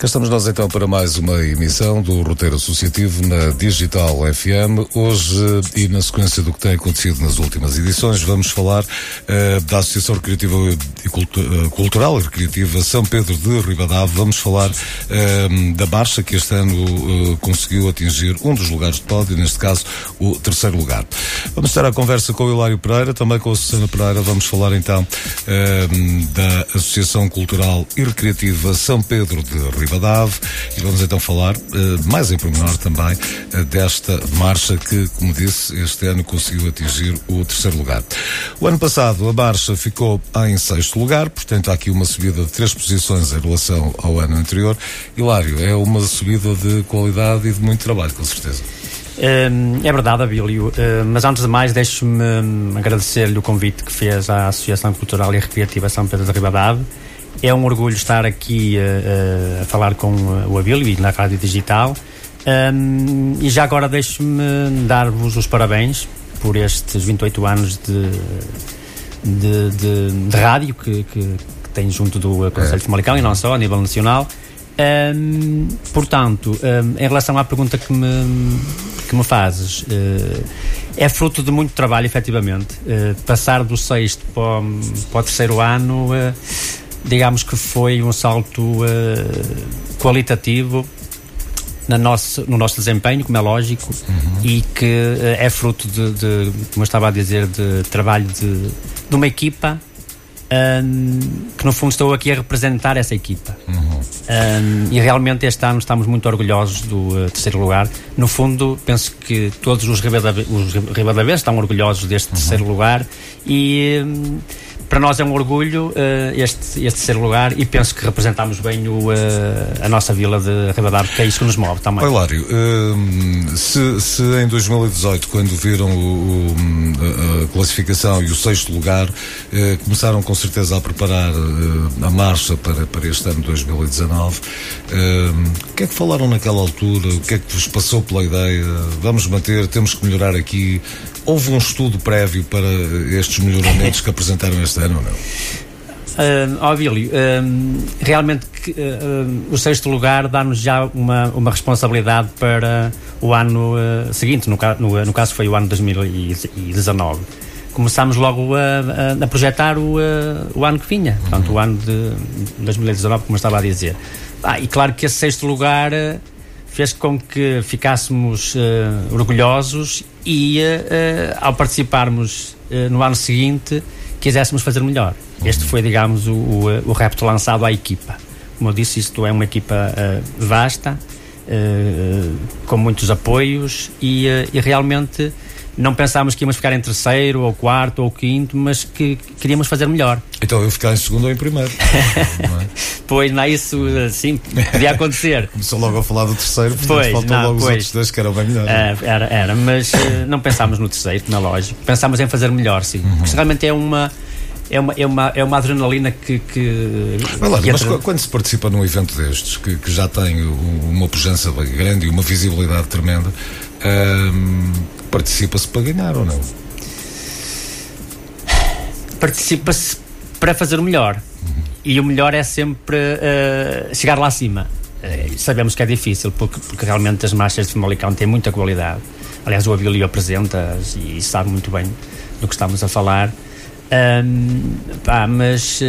Cá estamos nós então para mais uma emissão do Roteiro Associativo na Digital FM. Hoje, e na sequência do que tem acontecido nas últimas edições, vamos falar uh, da Associação Recreativa e uh, Cultural e Recreativa São Pedro de Ribadave. Vamos falar uh, da marcha que este ano conseguiu atingir um dos lugares de pódio, neste caso o terceiro lugar. Vamos estar à conversa com o Hilário Pereira, também com a Susana Pereira. Vamos falar então da Associação Cultural e Recreativa São Pedro de Ribadave Ribadave e vamos então falar uh, mais em pormenor também uh, desta marcha que, como disse, este ano conseguiu atingir o terceiro lugar. O ano passado a marcha ficou em sexto lugar, portanto há aqui uma subida de três posições em relação ao ano anterior. Hilário, é uma subida de qualidade e de muito trabalho, com certeza. Hum, é verdade, Abílio, hum, mas antes de mais deixe-me agradecer-lhe o convite que fez à Associação Cultural e Recreativa São Pedro de Ribadave é um orgulho estar aqui uh, a falar com o Abílio na Rádio Digital. Um, e já agora deixe-me dar-vos os parabéns por estes 28 anos de, de, de, de rádio que, que, que tem junto do Conselho é. de Famalicão e não só, a nível nacional. Um, portanto, um, em relação à pergunta que me, que me fazes, uh, é fruto de muito trabalho, efetivamente. Uh, passar do sexto para, para o terceiro ano uh, digamos que foi um salto uh, qualitativo na nosso, no nosso desempenho, como é lógico, uhum. e que uh, é fruto de, de, como eu estava a dizer, de trabalho de, de uma equipa um, que no fundo estou aqui a representar essa equipa. Uhum. Um, e realmente este ano estamos muito orgulhosos do uh, terceiro lugar. No fundo, penso que todos os ribadavenses estão orgulhosos deste uhum. terceiro lugar e. Um, para nós é um orgulho uh, este, este ser lugar e penso que representamos bem o, uh, a nossa vila de Ribadar, porque é isso que nos move também. Oi, Lário, uh, se, se, em 2018, quando viram o, o, a classificação e o sexto lugar, começaram com certeza a preparar a marcha para, para este ano 2019, o que é que falaram naquela altura? O que é que vos passou pela ideia? Vamos manter, temos que melhorar aqui. Houve um estudo prévio para estes melhoramentos que apresentaram este ano ou não? Uh, Abílio, uh, realmente uh, o sexto lugar dá-nos já uma, uma responsabilidade para o ano uh, seguinte, no, no, no, caso foi o ano 2019. Começámos logo a, a, a projetar o, o ano que vinha, portanto, o ano de 2019, como eu estava a dizer. Ah, e claro que esse sexto lugar fez com que ficássemos orgulhosos e, ao participarmos no ano seguinte, quiséssemos fazer melhor. Este foi, digamos, o, o, o repto lançado à equipa. Como eu disse, isto é uma equipa uh, vasta, uh, com muitos apoios e, uh, e realmente não pensámos que íamos ficar em terceiro, ou quarto, ou quinto, mas que queríamos fazer melhor. Então eu ficar em segundo ou em primeiro. não é? Pois, não, isso sim, podia acontecer. Começou logo a falar do terceiro, portanto pois, faltam não, logo pois. os outros dois que eram bem melhores. Uh, era, era, mas uh, não pensámos no terceiro, na lógica. Pensámos em fazer melhor, sim. Uhum. Porque realmente é uma é uma, é uma, é uma adrenalina que. que, mas, quando se participa num evento destes, que, que já tem uma pujança grande e uma visibilidade tremenda, participa-se para ganhar ou não? Participa-se para fazer o melhor. Uhum. E o melhor é sempre uh, chegar lá acima. Uh, sabemos que é difícil, porque, porque realmente as marchas de Famalicão têm muita qualidade. Aliás, o Avilio apresenta e sabe muito bem do que estamos a falar. Um, pá, mas uh,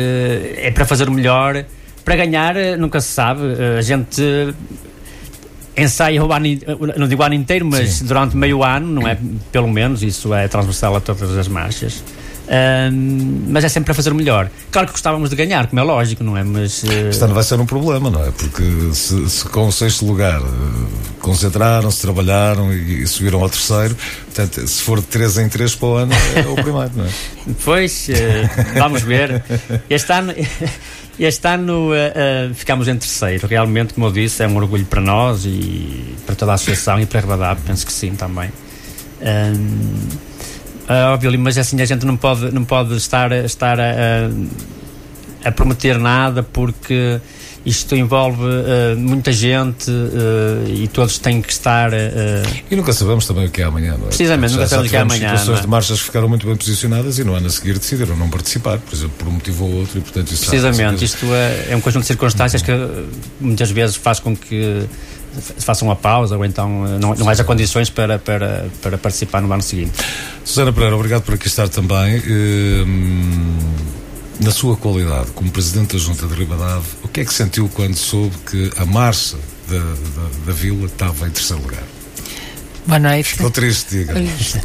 é para fazer o melhor. Para ganhar, nunca se sabe. A gente ensaia o ano, não digo o ano inteiro, mas Sim. durante meio ano, não é? Pelo menos, isso é transversal a todas as marchas. Uh, mas é sempre para fazer o melhor. Claro que gostávamos de ganhar, como é lógico, não é? Mas. Uh... Este ano vai ser um problema, não é? Porque se, se com o sexto lugar uh, concentraram-se, trabalharam e, e, subiram ao terceiro, portanto, se for de 3 em 3 para o ano, é o primeiro, não é? Pois, eh, vamos ver. Este ano. Este ano uh, uh, ficámos em terceiro. Realmente, como eu disse, é um orgulho para nós e para toda a associação e para a Rebadab, penso que sim também. Um, uh, óbvio, mas assim a gente não pode, não pode estar, estar a, a prometer nada porque isto envolve uh, muita gente uh, e todos têm que estar. Uh, e nunca sabemos também o que é amanhã, não é? Precisamente, nunca sabemos o que é amanhã. situações é? de marchas que ficaram muito bem posicionadas e no ano a seguir decidiram não participar, por exemplo, por um motivo ou outro, e portanto isso Precisamente, isto é, é um conjunto de circunstâncias que muitas vezes faz com que façam uma pausa ou então não, não haja condições para, para, para participar no ano seguinte. Susana Pereira, obrigado por aqui estar também. Hum, na sua qualidade como Presidente da Junta de Ribadave, o que é que sentiu quando soube que a marcha da, da, da Vila estava em terceiro lugar? Boa noite. Estou triste, diga.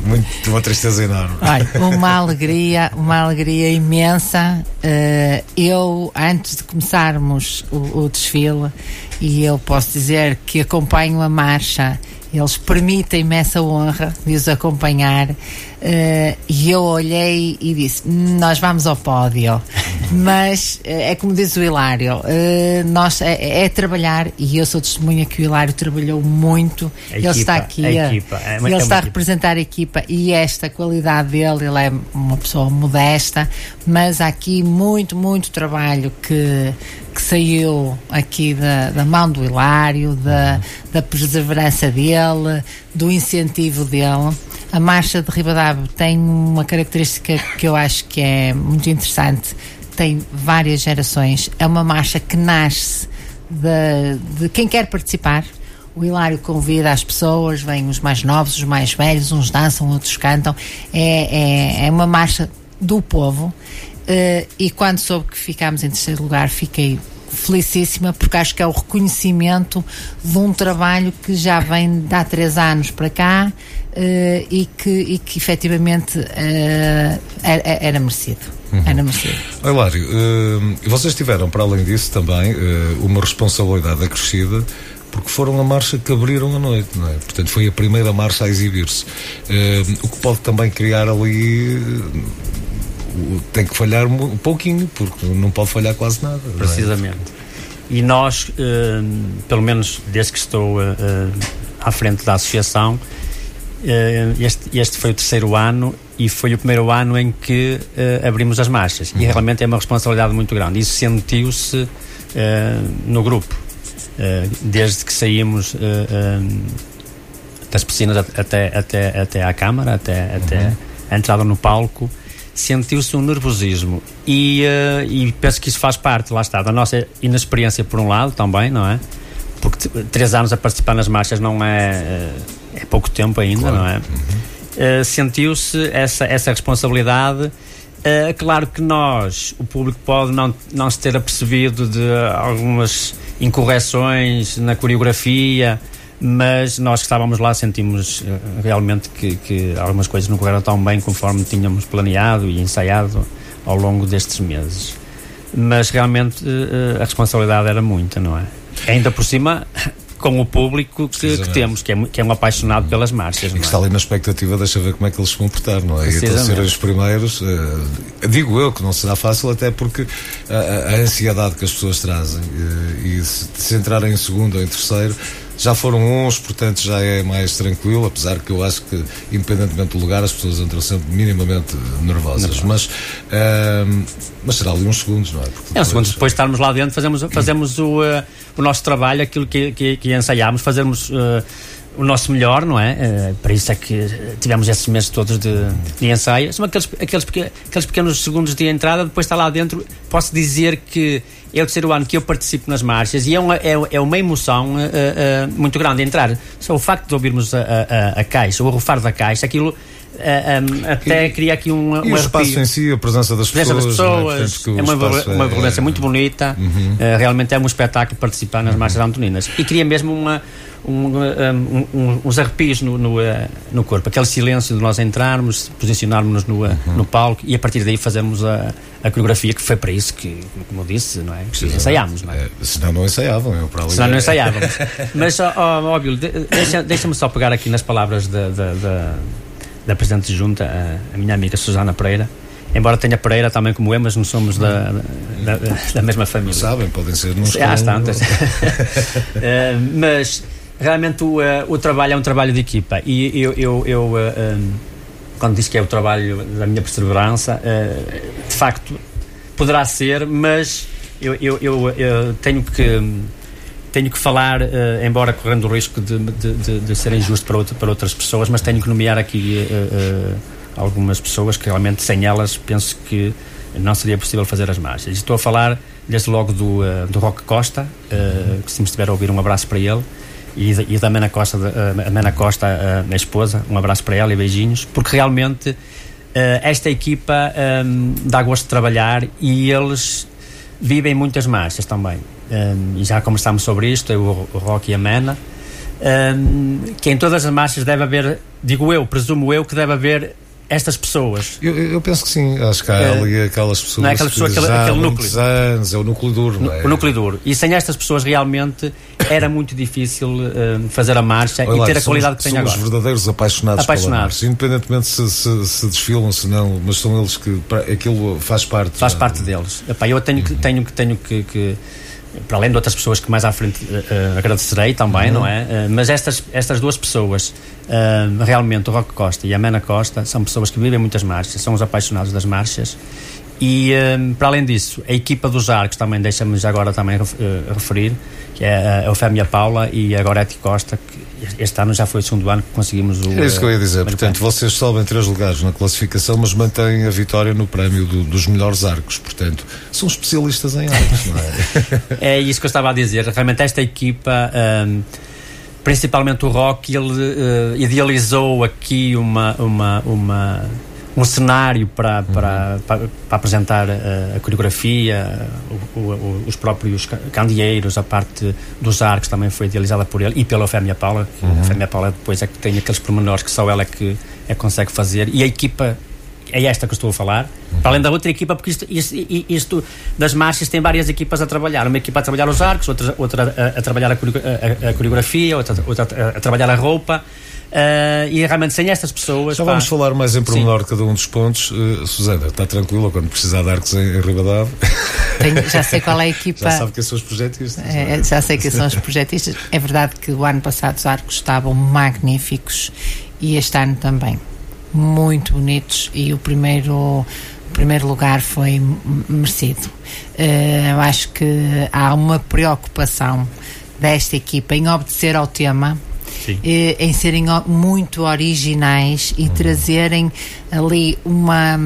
Muito, uma tristeza enorme. Olha, uma alegria, uma alegria imensa. Uh, eu, antes de começarmos o, o desfile, e eu posso dizer que acompanho a marcha eles permitem-me essa honra de os acompanhar. Uh, e eu olhei e disse: Nós vamos ao pódio. Mas uh, é como diz o Hilário: uh, nós, é, é, trabalhar, e eu sou testemunha que o Hilário trabalhou muito. A ele equipa, está aqui, a equipa, é uma, ele é está a representar a equipa e esta qualidade dele. Ele é uma pessoa modesta, mas há aqui muito, muito trabalho que que saiu aqui da, da mão do Hilário, da, da perseverança dele, do incentivo dele. A marcha de Ribadab tem uma característica que eu acho que é muito interessante. Tem várias gerações. É uma marcha que nasce de, de quem quer participar. O Hilário convida as pessoas, vêm os mais novos, os mais velhos, uns dançam, outros cantam. É, é, é uma marcha do povo Uh, e quando soube que ficámos em terceiro lugar, fiquei felicíssima porque acho que é o reconhecimento de um trabalho que já vem de há três anos para cá uh, e, que, e que efetivamente uh, era, era, merecido. Uhum. Era merecido. Hilário, uh, vocês tiveram, para além disso, também uma responsabilidade acrescida porque foram a marcha que abriram a noite, não é? Portanto, foi a primeira marcha a exibir-se. o que pode também criar ali tem que falhar um pouquinho, porque não pode falhar quase nada. É? Precisamente. É? E nós, eh, pelo menos desde que estou eh, eh, à frente da associação, este, este foi o terceiro ano e foi o primeiro ano em que abrimos as marchas. Uhum. E realmente é uma responsabilidade muito grande. Isso sentiu-se no grupo. desde que saímos das piscinas até, até, até à Câmara, até, uhum. até a entrada no palco, sentiu-se um nervosismo e, uh, e penso que isso faz parte, lá está, da nossa inexperiência por um lado também, não é? Porque três anos a participar nas marchas não é, é pouco tempo ainda, claro. não é? Uhum. Uh, sentiu-se essa, essa responsabilidade Uh, claro que nós, o público pode não, não se ter apercebido de algumas incorreções na coreografia, mas nós que estávamos lá sentimos uh, realmente que, que, algumas coisas não correram tão bem conforme tínhamos planeado e ensaiado ao longo destes meses. Mas realmente uh, a responsabilidade era muita, não é? Ainda por cima, com o público que, que, temos, que é, que é um apaixonado pelas marchas. E que está ali na expectativa, deixa ver como é que eles se comportar, não é? E então serem os primeiros, uh, digo eu que não será fácil, até porque a, a ansiedade que as pessoas trazem uh, e se, se entrarem em segundo ou em terceiro já foram uns, portanto já é mais tranquilo, apesar que eu acho que, independentemente do lugar, as pessoas entram sempre minimamente nervosas. Mas, uh, mas será ali uns segundos, não é? Porque é, uns segundos depois de estarmos lá dentro, fazemos, fazemos o, uh, o nosso trabalho, aquilo que, que, que ensaiámos, fazemos. Uh, o nosso melhor, não é? Uh, para isso é que tivemos esses meses todos de, de ensaio. São aqueles, aqueles, aqueles pequenos segundos de entrada, depois está lá dentro. Posso dizer que é o terceiro ano que eu participo nas marchas e é uma, é, é uma emoção uh, uh, muito grande entrar. Só o facto de ouvirmos a, a, a caixa, o arrufar da caixa, aquilo um, até cria aqui um, e um o espaço em si, a presença das presença pessoas, das pessoas é, é uma, uma violência é, muito bonita uhum. uh, realmente é um espetáculo participar nas uhum. marchas antoninas e cria mesmo uma um, um, uns arrepios no, no, uh, no, corpo, aquele silêncio de nós entrarmos, posicionarmos-nos no, uh, uhum. no palco e a partir daí fazermos a, a, coreografia, que foi para isso que, como eu disse, não é? Que ensaiámos, não é? é? Senão não ensaiavam, eu para ali. Senão não ensaiávamos. Mas, óbvio, deixa-me deixa só pegar aqui nas palavras da, da, da, da Presidente de Junta, a, a minha amiga Susana Pereira, embora tenha Pereira também como eu, mas não somos da, da, da mesma família. Sabem, podem ser nos Há tantas. uh, mas realmente o, uh, o trabalho é um trabalho de equipa e eu, eu, eu eh, quando disse que é o trabalho da minha perseverança de facto poderá ser mas eu, eu, eu, eu tenho que tenho que falar, embora correndo o risco de, de, de, de ser injusto para, outro, para outras pessoas, mas tenho que nomear aqui algumas pessoas que realmente sem elas penso que não seria possível fazer as marchas. Estou a falar desde logo do, do Roque Costa, que se me estiver a ouvir um abraço para ele, e, e da Mena Costa, a Mena Costa, a minha esposa, um abraço para ela e beijinhos, porque realmente uh, esta equipa um, dá gosto de trabalhar e eles vivem muitas marchas também. Um, e já conversámos sobre isto, eu, o Rock e a Mena, um, que em todas as marchas deve haver, digo eu, presumo eu, que deve haver estas pessoas. Eu, eu, penso que sim, acho que há é, ali aquelas pessoas. Não é aquela pessoa, aquele, aquele núcleo. anos, é o núcleo duro, não é? O núcleo duro. E sem estas pessoas realmente era muito difícil uh, fazer a marcha Olha e lá, ter a somos, qualidade que tem agora. São os verdadeiros apaixonados, apaixonados. marcha, independentemente se, se, se, desfilam, se não, mas são eles que aquilo faz parte. Faz parte deles. Epá, eu tenho, uhum. que, tenho, tenho que, que para além de outras pessoas que mais à frente uh, agradecerei também, uhum. não é? Uh, mas estas, estas duas pessoas, uh, realmente, o Roque Costa e a Mena Costa, são pessoas que vivem muitas marchas, são os apaixonados das marchas. E, para além disso, a equipa dos arcos também deixa-me já agora também referir, que é a Eufémia Paula e a Goretti Costa, que este ano já foi o segundo ano que conseguimos o. É isso que eu ia dizer. Portanto, vocês sobem três lugares na classificação, mas mantêm a vitória no prémio do, dos melhores arcos. Portanto, são especialistas em arcos, não é? é isso que eu estava a dizer. Realmente, esta equipa. Um, principalmente o Rock, ele uh, idealizou aqui uma, uma, uma um cenário para, para, uhum. para, para, apresentar a, eh, a coreografia, o, o, os próprios candeeiros, a parte dos arcos também foi idealizada por ele e pela Fémia Paula. Uhum. A Fémia Paula depois é que tem aqueles pormenores que só ela é que é consegue fazer. E a equipa é esta que eu estou a falar, uhum. para além da outra equipa, porque isto, isto, isto, das marchas tem várias equipas a trabalhar. Uma equipa a trabalhar os arcos, outra, outra a, a trabalhar a, a, a coreografia, outra, outra a, a trabalhar a roupa. Uh, e realmente sem estas pessoas. Já pá, vamos falar mais em pormenor de cada um dos pontos. Uh, Susana, está tranquila quando precisar de arcos em, em Ribadave? Tenho, já sei qual é a equipa. Já sabe quem são os projetistas. É, já sei quem são os projetistas. É verdade que o ano passado os arcos estavam magníficos e este ano também. Muito bonitos e o primeiro o primeiro lugar foi merecido. Uh, eu acho que há uma preocupação desta equipa em obedecer ao tema eh, em serem muito originais e uhum. trazerem ali uma,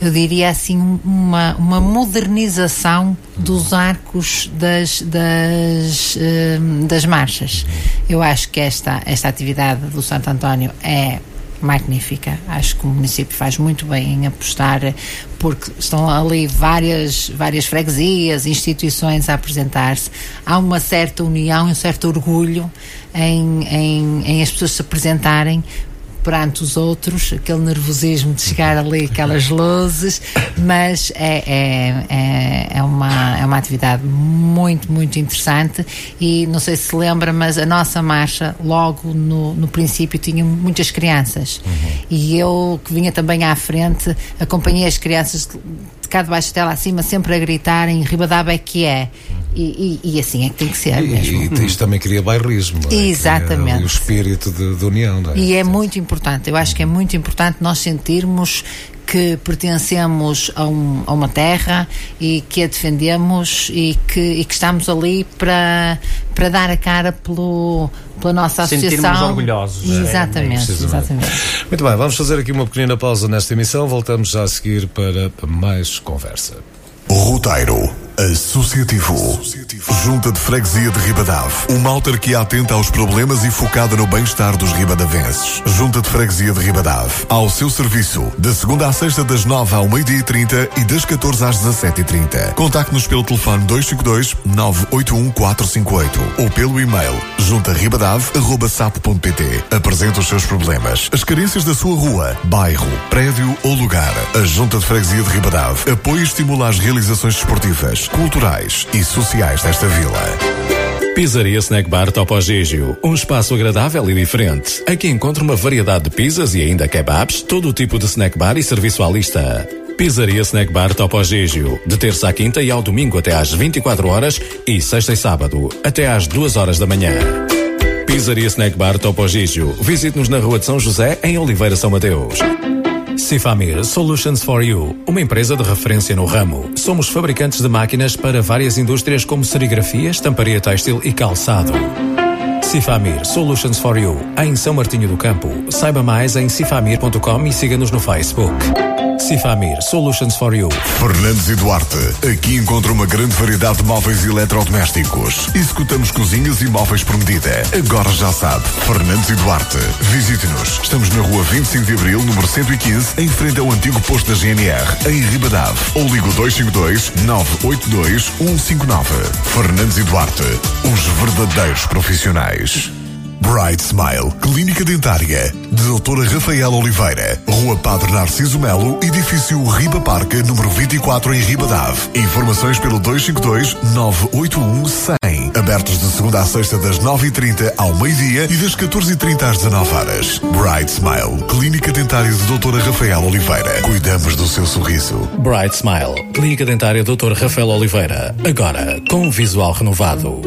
eu diria assim, uma, uma modernização dos uhum. arcos das, das, eh, das marchas. Uhum. Eu acho que esta, esta atividade do Santo António é magnífica. Acho que o município faz muito bem em apostar, porque estão ali várias, várias freguesias, instituições a apresentar-se. Há uma certa união, um certo orgulho em, em, em as pessoas se apresentarem perante os outros, aquele nervosismo de chegar ali, aquelas luzes, mas é, é, é, é, uma, é uma atividade muito, muito interessante e não sei se se lembra, mas a nossa marcha, logo no, no princípio, tinha muitas crianças uhum. e eu que vinha também à frente, acompanhei as crianças de cá de baixo até lá acima, sempre a gritarem Ribadaba é que é. E, e, e, assim é que tem que ser e, mesmo. E isto também cria bairrismo. É? Exatamente. o espírito de, de união. É? E é muito importante. Eu acho que é muito importante nós sentirmos que pertencemos a, um, a, uma terra e que a defendemos e que, e que estamos ali para, para dar a cara pelo, pela nossa associação. Sentirmos orgulhosos. Exatamente, é, é exatamente. Muito bem, vamos fazer aqui uma pequena pausa nesta emissão. Voltamos já a seguir para mais conversa. Roteiro Associativo. Junta de Freguesia de Ribadave. Uma autarquia atenta aos problemas e focada no bem-estar dos ribadavenses. Junta de Freguesia de Ribadave. Ao seu serviço, de segunda à sexta, das 9 ao meio-dia e 30 e das 14 às 17 e 30 Contacte-nos pelo telefone 252 981 458 ou pelo e-mail juntarribadave.sapo.pt. Apresente os seus problemas, as carências da sua rua, bairro, prédio ou lugar. A Junta de Freguesia de Ribadave apoia e estimula as realizações desportivas, culturais e sociais desta vila. Pizzaria Snack Bar Topo Gigio, um espaço agradável e diferente. Aqui encontra uma variedade de pizzas e ainda kebabs, todo o tipo de snack bar e serviço à lista. Pizzaria Snack Bar Topo Gigio, de terça à quinta e ao domingo até às 24 horas e sexta e sábado até às 2 horas da manhã. Pizzaria Snack Bar Topo Gigio, visite-nos na Rua de São José, em Oliveira São Mateus. Cifamir Solutions for You, uma empresa de referência no ramo. Somos fabricantes de máquinas para várias indústrias como serigrafia, estamparia têxtil e calçado. Cifamir Solutions for You, em São Martinho do Campo. Saiba mais em cifamir.com e siga-nos no Facebook. Cifamir Solutions for You. Fernandes e Duarte. Aqui encontra uma grande variedade de móveis eletrodomésticos. Executamos cozinhas e móveis por medida. Agora já sabe. Fernandes e Duarte. Visite-nos. Estamos na rua 25 de Abril, número 115, em frente ao antigo posto da GNR, em Ribadave. Ou ligo 252 982 159. Fernandes e Duarte. Os verdadeiros profissionais. Bright Smile, Clínica Dentária, de Doutora Rafael Oliveira, Rua Padre Narciso Melo, Edifício Riba Parque, número 24 em Ribadave. Informações pelo 252 981 100. Abertos de segunda a sexta das 9h30 ao meio-dia e das 14h30 às 19 horas. Bright Smile, Clínica Dentária de Doutora Rafael Oliveira. Cuidamos do seu sorriso. Bright Smile, Clínica Dentária Dr. Rafael Oliveira. Agora, com um visual renovado.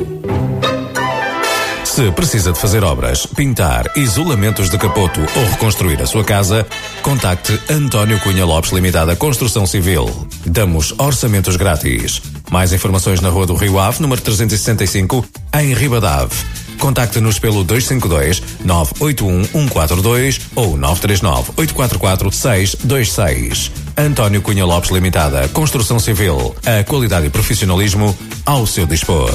Se precisa de fazer obras, pintar, isolamentos de capoto ou reconstruir a sua casa, contacte António Cunha Lopes Limitada Construção Civil. Damos orçamentos grátis. Mais informações na Rua do Rio Ave, número 365, em Ribadave. Contacte-nos pelo 252 981 142 ou 939 844 626. António Cunha Lopes Limitada Construção Civil. A qualidade e profissionalismo ao seu dispor.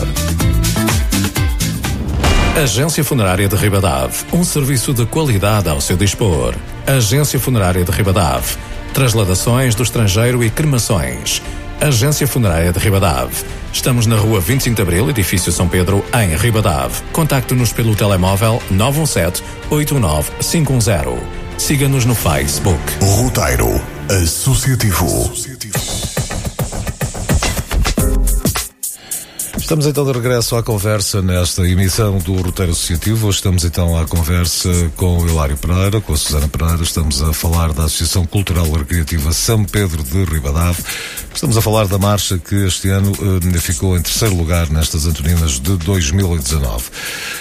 Agência Funerária de Ribadave, um serviço de qualidade ao seu dispor. Agência Funerária de Ribadave, trasladações do estrangeiro e cremações. Agência Funerária de Ribadave. Estamos na rua 25 de Abril, edifício São Pedro, em Ribadave. Contacte-nos pelo telemóvel 917 819 510. Siga-nos no Facebook. Roteiro Associativo. Estamos então de regresso à conversa nesta emissão do Roteiro Associativo. Hoje estamos então à conversa com o Hilário Pereira, com a Susana Pereira. Estamos a falar da Associação Cultural e Recreativa São Pedro de Ribadave. Estamos a falar da marcha que este ano eh, ficou em terceiro lugar nestas Antoninas de 2019.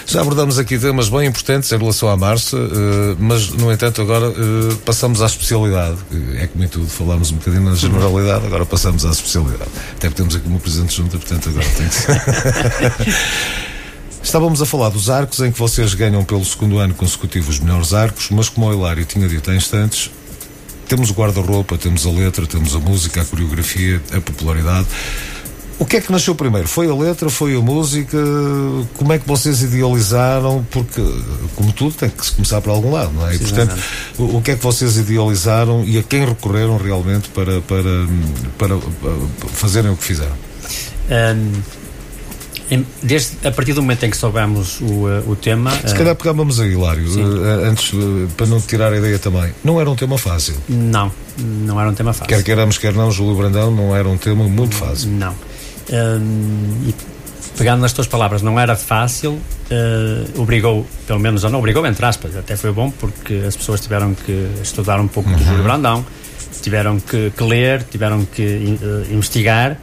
Já abordamos aqui temas bem importantes em relação à marcha, eh, mas no entanto agora eh, passamos à especialidade. É como em tudo, falámos um bocadinho na generalidade, agora passamos à especialidade. Até porque temos aqui uma Presidente Junta, portanto agora tem que ser. Estávamos a falar dos arcos em que vocês ganham pelo segundo ano consecutivo os melhores arcos, mas como o Hilário tinha dito há instantes, temos o guarda-roupa, temos a letra, temos a música, a coreografia, a popularidade. O que é que nasceu primeiro? Foi a letra, foi a música? Como é que vocês idealizaram? Porque, como tudo, tem que se começar por algum lado, não é? E, portanto, o, o que é que vocês idealizaram e a quem recorreram realmente para, para, para, para fazerem o que fizeram? Um, em- desde, a partir do momento em que soubemos o, eh, o tema. Se eh, calhar pegávamos aí, Hilário, eh, antes, eh, para não tirar a ideia também. Não era um tema fácil. não, não era um tema fácil. Quer queiramos, quer não, Júlio Brandão não era um tema muito fácil. Não. Hum, e pegando nas tuas palavras, não era fácil, eh, obrigou, pelo menos, ou não obrigou, entre aspas, até foi bom porque as pessoas tiveram que estudar um pouco do Júlio Brandão, tiveram que, que ler, tiveram que eh, investigar.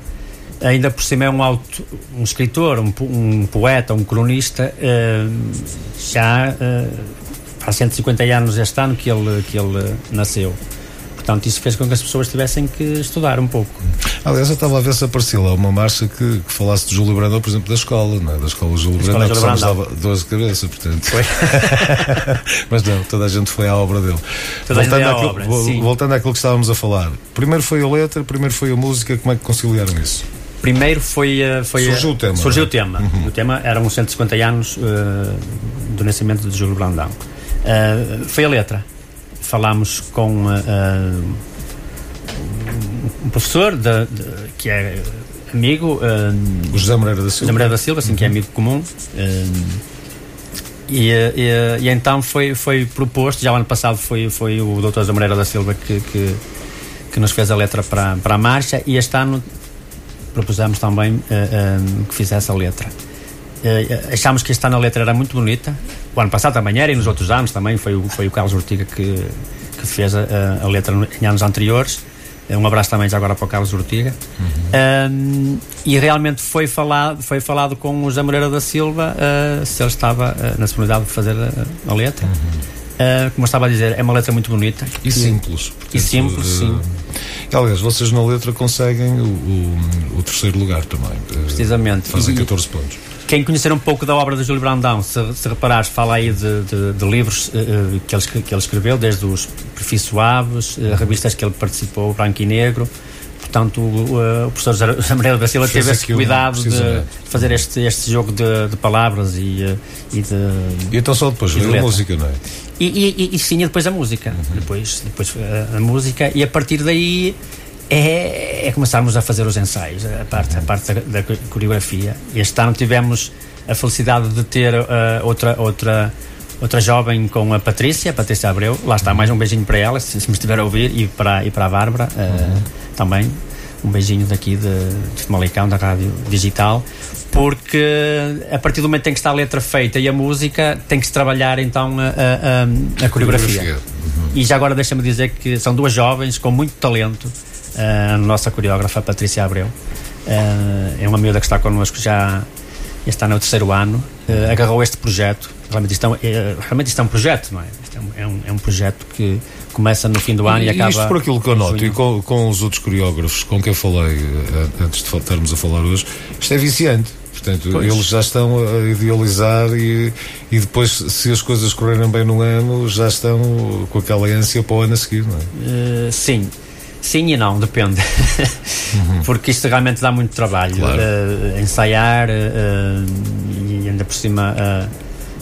Ainda por cima é um, auto, um escritor, um, um poeta, um cronista, eh, já eh, há 150 anos este ano que ele, que ele nasceu. Portanto, isso fez com que as pessoas tivessem que estudar um pouco. Aliás, eu estava a ver se aparecia lá uma marcha que, que falasse de Júlio Brandão, por exemplo, da escola, não é? Da escola Júlio Brandão, que só nos dava dores de cabeça, portanto. Foi. Mas não, toda a gente foi à obra dele. Toda foi à àquilo, obra, vo- voltando àquilo que estávamos a falar. Primeiro foi a letra, primeiro foi a música, como é que conciliaram isso? Primeiro foi, uh, foi surgiu o tema. Surgiu o tema. Uhum. O tema eram os 150 anos uh, do nascimento de Júlio Brandão. Uh, foi a letra. Falámos com um professor de, de, que é amigo. o José Moreira da Silva. José Moreira da Silva, assim, uhum. que é amigo comum. E, e, e, então foi, foi proposto, já o ano passado foi, foi o Dr. José Moreira da Silva que, que, que, nos fez a letra para, para a marcha e este ano propusemos também uh, uh, que fizesse a letra. Uh, achámos que este ano a letra era muito bonita. O ano passado também era e nos outros anos também foi o, foi o Carlos Ortiga que, que fez a, a letra em anos anteriores. Um abraço também já agora para o Carlos Ortiga. Uhum. Um, e realmente foi falado, foi falado com o José Moreira da Silva uh, se ele estava uh, na disponibilidade de fazer a, a letra. Uhum. Uh, como eu estava a dizer, é uma letra muito bonita. E, e simples. Portanto, e simples, sim. Aliás, vocês na letra conseguem o, o, o terceiro lugar também. Precisamente. Fazem 14 pontos quem conhecer um pouco da obra de Júlio Brandão, se, se reparares, fala aí de, de, de livros uh, que, ele, que ele escreveu, desde os Perfis Suaves, uh, revistas que ele participou, Branco e Negro. Portanto, o, o professor José da Silva teve esse cuidado de fazer este, este jogo de, de palavras e, e de. E então só depois de a música, não é? E, e, e, sim, depois a música. Uhum. Depois, depois a, a música, e a partir daí é, é começarmos a fazer os ensaios, a parte, a parte da, da coreografia. Este ano tivemos a felicidade de ter uh, outra, outra, outra jovem com a Patrícia, a Patrícia Abreu. Lá está, mais um beijinho para ela, se, se me estiver a ouvir, e para, e para a Bárbara uh, uhum. também. Um beijinho daqui de, de Famalicão, da Rádio Digital, porque a partir do momento em que está a letra feita e a música, tem que se trabalhar então a, a, a, a coreografia. coreografia. Uhum. E já agora deixa-me dizer que são duas jovens com muito talento a nossa coreógrafa Patrícia Abreu. é uma miúda que está connosco já está no terceiro ano, agarrou este projeto. Realmente isto, é, é, realmente isto é um projeto, não é? Isto é um, é um, projeto que começa no fim do ano e, e acaba. Isto por aquilo que eu noto, e com, com os outros coreógrafos com quem falei antes de estarmos a falar hoje, isto é viciante. Portanto, pois. eles já estão a idealizar e, e depois, se as coisas correrem bem no ano, já estão com aquela ânsia para o ano a seguir, não é? Uh, sim. Sim e não, depende. Uhum. Porque isto realmente dá muito trabalho. Claro. Uh, ensaiar uh, e ainda por cima,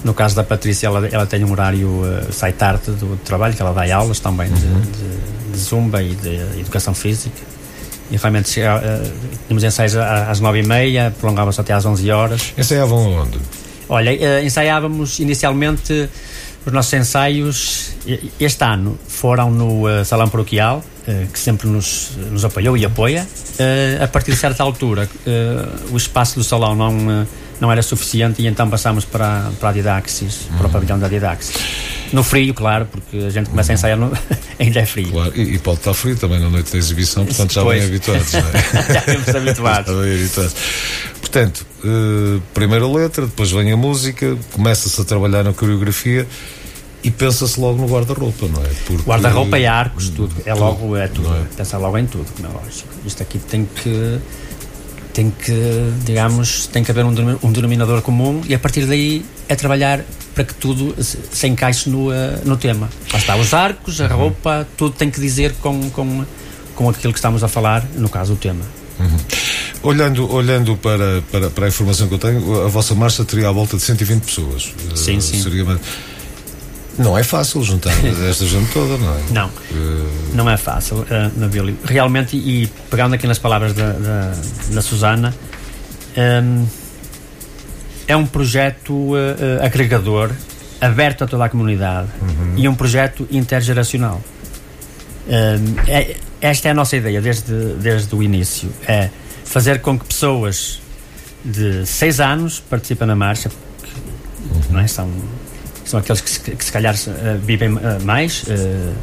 no caso da Patrícia, ela, ela tem um horário, sai tarde do trabalho, que ela dá aulas também uhum. de, de, de, zumba e de educação física. E realmente tínhamos ensaios às nove e meia, prolongava-se até às onze horas. Ensaiavam onde? Olha, ensaiávamos inicialmente os nossos ensaios este ano foram no uh, Salão Paroquial, uh, que sempre nos, nos apoiou e apoia. Uh, a partir de certa altura, o espaço do salão não, não era suficiente e então passámos para, para a Didaxis, uhum. para o pavilhão da Didaxis. No frio, claro, porque a gente começa a ensaiar no... ainda é frio. Claro, e, e, pode estar frio também na noite da exibição, portanto já bem habituados. Não é? já temos habituados. já bem habituados. Portanto, uh, primeira letra, depois vem a música, começa-se a trabalhar na coreografia e pensa-se logo no guarda-roupa, não é? Guarda-roupa e arcos, tudo. É logo, é tudo. É? Pensa logo em tudo, como é lógico. Isto aqui tem que tem que, digamos, tem que haver um, um denominador comum e a partir daí é trabalhar para que tudo se, encaixe no, uh, no tema. Lá está, os arcos, a uhum. roupa, tudo tem que dizer com, com, com aquilo que estamos a falar, no caso, o tema. Uhum. Olhando, olhando para, para, para a informação que eu tenho, a vossa marcha teria à volta de 120 pessoas. Sim, uh, sim. Seria não é fácil juntar esta gente toda, não é? Não, uh... não é fácil, uh, Nabil. Realmente, e pegando aqui nas palavras da, da, da Susana, um, ehm, é um projeto uh, agregador, aberto a toda a comunidade uhum. e um projeto intergeracional. Um, ehm, é, esta é a nossa ideia desde, desde o início: é fazer com que pessoas de 6 anos participem na marcha, uhum. não é? São são aqueles que se, que se calhar uh, vivem uh, mais uh,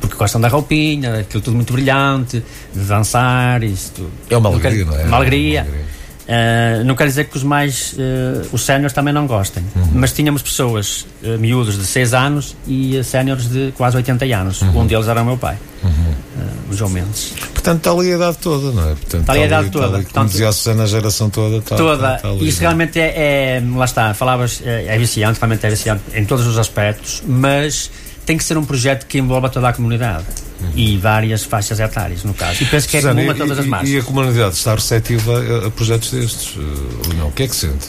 porque gostam da roupinha, aquilo tudo muito brilhante, de dançar, isso tudo. É uma alegria, não, é? Uma alegria. É uma alegria. Uh, não quer dizer que os mais uh, os séniores também não gostem uhum. mas tínhamos pessoas uh, miúdos de 6 anos e séniores de quase 80 anos uhum. um deles era o meu pai uhum. Uh, o João Mendes portanto está ali a idade toda não é? Portanto, está ali a idade toda ali, portanto, como dizia a Susana a geração toda está, toda está, está ali, isso realmente é, é, lá está, falavas é, é viciante, realmente é viciante em todos os aspectos mas tem que ser um projeto que envolva toda a comunidade e várias faixas etárias, no caso. E penso que é Susana, comum a todas as marchas. E a comunidade está receptiva a, a projetos destes? eh, Ou não? O que é que sente?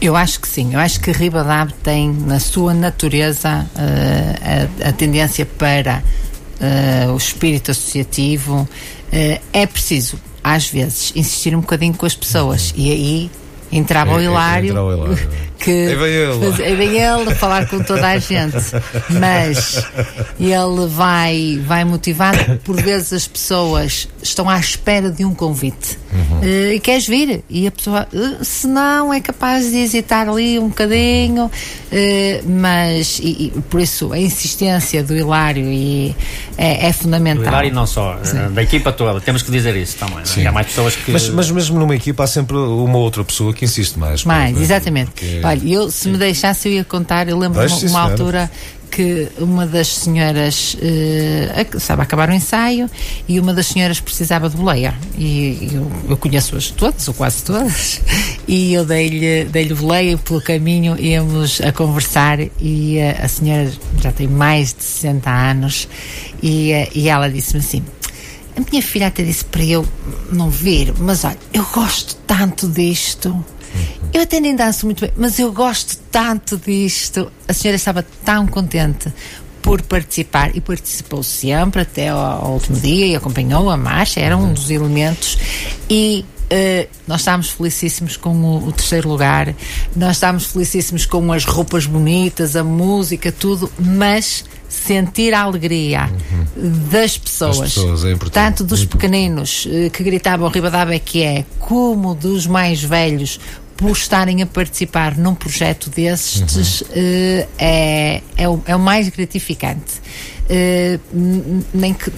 Eu acho que sim, eu acho que Ribadab tem na sua natureza eh, a, a tendência para eh, o espírito associativo. Eh, é preciso, às vezes, insistir um bocadinho com as pessoas e aí entrava o É- é- Hilário. entra o Hilário. Que Aí vem ele. faz- aí vem ele falar com toda a gente, mas ele vai, vai motivado. Por vezes as pessoas estão à espera de um convite Uhum. E queres vir? E a pessoa, eh, se não, é capaz de hesitar ali um bocadinho, eh, mas e- e por isso a insistência do Hilário e é, é Do fundamental. Hilário e não só, eh, da equipa toda, temos que dizer isso também. é? Há mais pessoas que. Mas, mas mesmo numa equipa há sempre uma outra pessoa que insiste mais. Mais, porque- exatamente. porque- Olha, eu, se me deixasse, eu ia contar. Eu lembro Deixe, uma, uma altura que uma das senhoras eh, ac- estava a acabar o ensaio e uma das senhoras precisava de boleia. E eu, eu conheço-as todas, ou quase todas, e eu dei-lhe dei boleia e pelo caminho íamos a conversar. E eh, a senhora já tem mais de 60 anos, e, eh, e ela disse-me assim. A minha filha até disse para eu não vir, mas olha, eu gosto tanto disto. Eu até nem danço muito bem, mas eu gosto tanto disto. A senhora estava tão contente por participar e participou sempre até ao, ao último dia e acompanhou a marcha, era um dos elementos. E eh, nós estávamos felicíssimos com o, o terceiro lugar, nós estávamos felicíssimos com as roupas bonitas, a música, tudo, mas sentir a alegria das pessoas, pessoas, é tanto dos pequeninos eh, que gritavam Ribadava é que é, como dos mais velhos por estarem a participar num projeto destes eh, é, é, o, é o mais gratificante. Eh, nem que